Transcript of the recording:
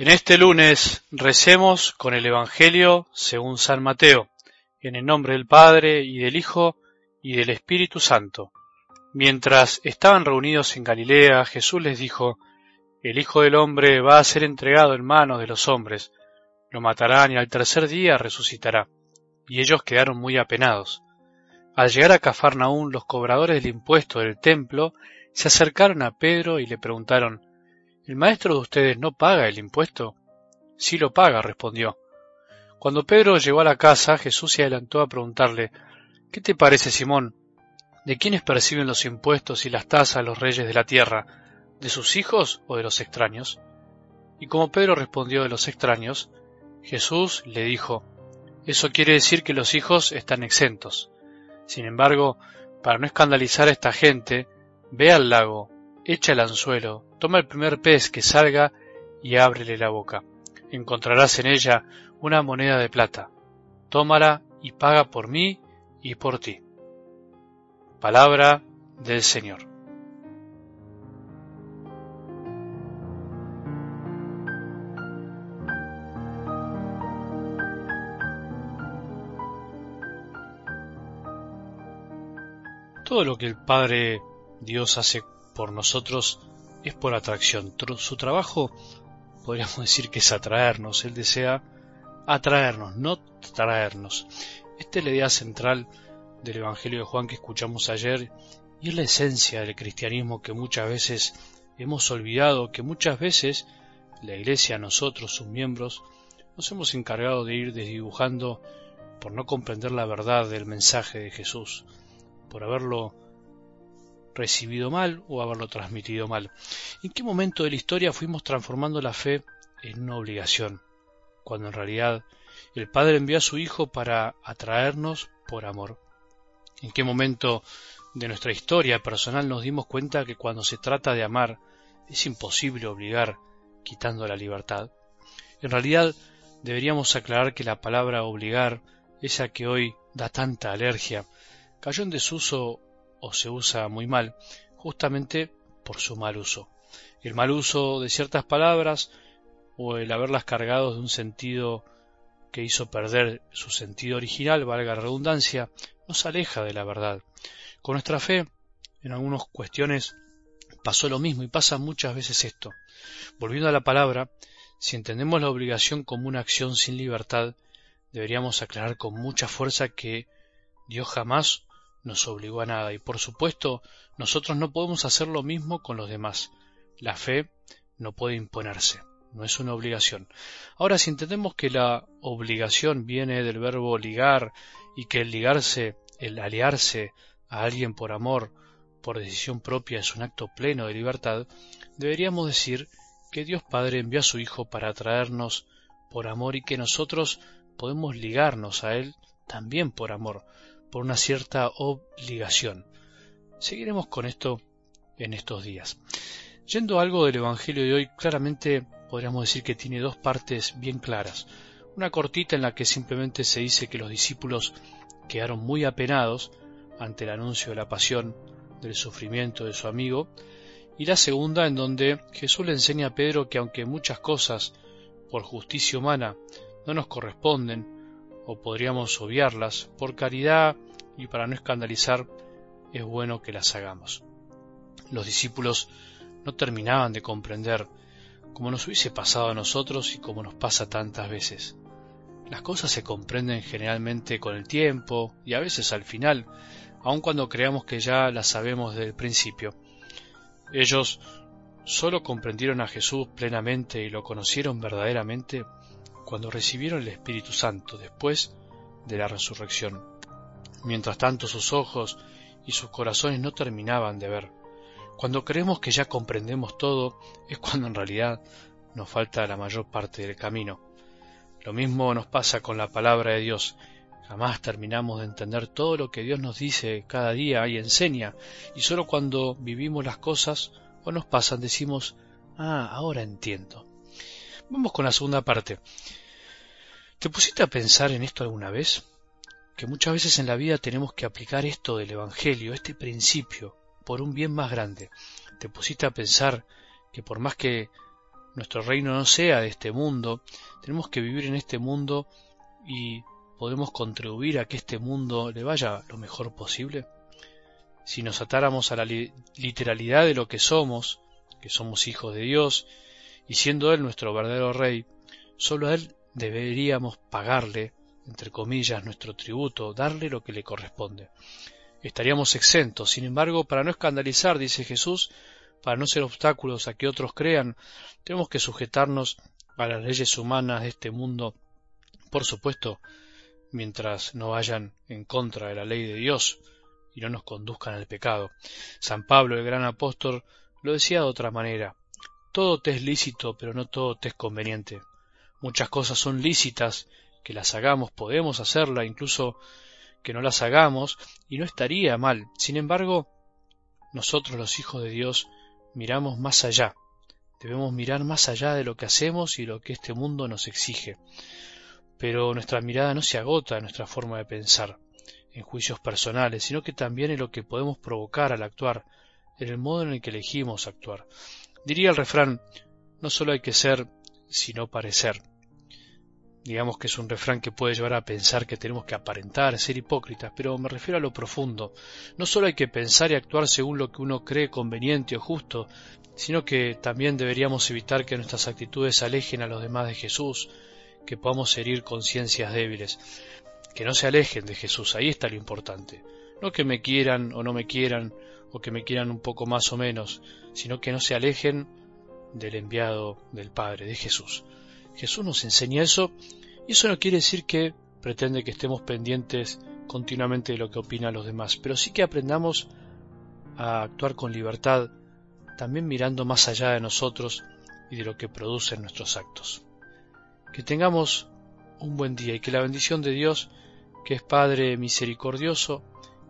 En este lunes recemos con el Evangelio según San Mateo, en el nombre del Padre y del Hijo y del Espíritu Santo. Mientras estaban reunidos en Galilea, Jesús les dijo, El Hijo del Hombre va a ser entregado en manos de los hombres, lo matarán y al tercer día resucitará. Y ellos quedaron muy apenados. Al llegar a Cafarnaún, los cobradores del impuesto del templo se acercaron a Pedro y le preguntaron, ¿El maestro de ustedes no paga el impuesto? Sí lo paga, respondió. Cuando Pedro llegó a la casa, Jesús se adelantó a preguntarle, ¿Qué te parece, Simón? ¿De quiénes perciben los impuestos y las tasas los reyes de la tierra? ¿De sus hijos o de los extraños? Y como Pedro respondió de los extraños, Jesús le dijo, Eso quiere decir que los hijos están exentos. Sin embargo, para no escandalizar a esta gente, ve al lago, echa el anzuelo, toma el primer pez que salga y ábrele la boca. Encontrarás en ella una moneda de plata. Tómala y paga por mí y por ti. Palabra del Señor. Todo lo que el Padre Dios hace por nosotros es por atracción. Su trabajo podríamos decir que es atraernos. Él desea atraernos, no traernos. Esta es la idea central del Evangelio de Juan que escuchamos ayer y es la esencia del cristianismo que muchas veces hemos olvidado, que muchas veces la Iglesia, nosotros, sus miembros, nos hemos encargado de ir desdibujando por no comprender la verdad del mensaje de Jesús, por haberlo recibido mal o haberlo transmitido mal. ¿En qué momento de la historia fuimos transformando la fe en una obligación? Cuando en realidad el Padre envió a su Hijo para atraernos por amor. ¿En qué momento de nuestra historia personal nos dimos cuenta que cuando se trata de amar es imposible obligar quitando la libertad? En realidad deberíamos aclarar que la palabra obligar, esa que hoy da tanta alergia, cayó en desuso o se usa muy mal, justamente por su mal uso. El mal uso de ciertas palabras o el haberlas cargado de un sentido que hizo perder su sentido original, valga la redundancia, nos aleja de la verdad. Con nuestra fe, en algunas cuestiones pasó lo mismo y pasa muchas veces esto. Volviendo a la palabra, si entendemos la obligación como una acción sin libertad, deberíamos aclarar con mucha fuerza que Dios jamás nos obligó a nada y por supuesto nosotros no podemos hacer lo mismo con los demás. La fe no puede imponerse, no es una obligación. Ahora, si entendemos que la obligación viene del verbo ligar y que el ligarse, el aliarse a alguien por amor, por decisión propia es un acto pleno de libertad, deberíamos decir que Dios Padre envió a su Hijo para atraernos por amor y que nosotros podemos ligarnos a Él también por amor, por una cierta obligación. Seguiremos con esto en estos días. Yendo a algo del Evangelio de hoy, claramente podríamos decir que tiene dos partes bien claras. Una cortita en la que simplemente se dice que los discípulos quedaron muy apenados ante el anuncio de la pasión, del sufrimiento de su amigo, y la segunda en donde Jesús le enseña a Pedro que aunque muchas cosas por justicia humana no nos corresponden, o podríamos obviarlas, por caridad y para no escandalizar, es bueno que las hagamos. Los discípulos no terminaban de comprender, como nos hubiese pasado a nosotros y como nos pasa tantas veces. Las cosas se comprenden generalmente con el tiempo y a veces al final, aun cuando creamos que ya las sabemos desde el principio. Ellos solo comprendieron a Jesús plenamente y lo conocieron verdaderamente cuando recibieron el Espíritu Santo después de la resurrección. Mientras tanto sus ojos y sus corazones no terminaban de ver. Cuando creemos que ya comprendemos todo es cuando en realidad nos falta la mayor parte del camino. Lo mismo nos pasa con la palabra de Dios. Jamás terminamos de entender todo lo que Dios nos dice cada día y enseña, y solo cuando vivimos las cosas o nos pasan decimos, ah, ahora entiendo. Vamos con la segunda parte. ¿Te pusiste a pensar en esto alguna vez? Que muchas veces en la vida tenemos que aplicar esto del Evangelio, este principio, por un bien más grande. ¿Te pusiste a pensar que por más que nuestro reino no sea de este mundo, tenemos que vivir en este mundo y podemos contribuir a que este mundo le vaya lo mejor posible. Si nos atáramos a la literalidad de lo que somos, que somos hijos de Dios, y siendo Él nuestro verdadero Rey, solo a Él deberíamos pagarle, entre comillas, nuestro tributo, darle lo que le corresponde. Estaríamos exentos, sin embargo, para no escandalizar, dice Jesús, para no ser obstáculos a que otros crean, tenemos que sujetarnos a las leyes humanas de este mundo, por supuesto, mientras no vayan en contra de la ley de Dios y no nos conduzcan al pecado. San Pablo, el gran apóstol, lo decía de otra manera. Todo te es lícito, pero no todo te es conveniente. Muchas cosas son lícitas, que las hagamos, podemos hacerla, incluso que no las hagamos, y no estaría mal. Sin embargo, nosotros los hijos de Dios miramos más allá. Debemos mirar más allá de lo que hacemos y lo que este mundo nos exige. Pero nuestra mirada no se agota en nuestra forma de pensar, en juicios personales, sino que también en lo que podemos provocar al actuar, en el modo en el que elegimos actuar. Diría el refrán, no solo hay que ser, sino parecer. Digamos que es un refrán que puede llevar a pensar que tenemos que aparentar, ser hipócritas, pero me refiero a lo profundo. No solo hay que pensar y actuar según lo que uno cree conveniente o justo, sino que también deberíamos evitar que nuestras actitudes alejen a los demás de Jesús, que podamos herir conciencias débiles, que no se alejen de Jesús, ahí está lo importante. No que me quieran o no me quieran, o que me quieran un poco más o menos, sino que no se alejen del enviado del Padre, de Jesús. Jesús nos enseña eso y eso no quiere decir que pretende que estemos pendientes continuamente de lo que opinan los demás, pero sí que aprendamos a actuar con libertad, también mirando más allá de nosotros y de lo que producen nuestros actos. Que tengamos un buen día y que la bendición de Dios, que es Padre misericordioso,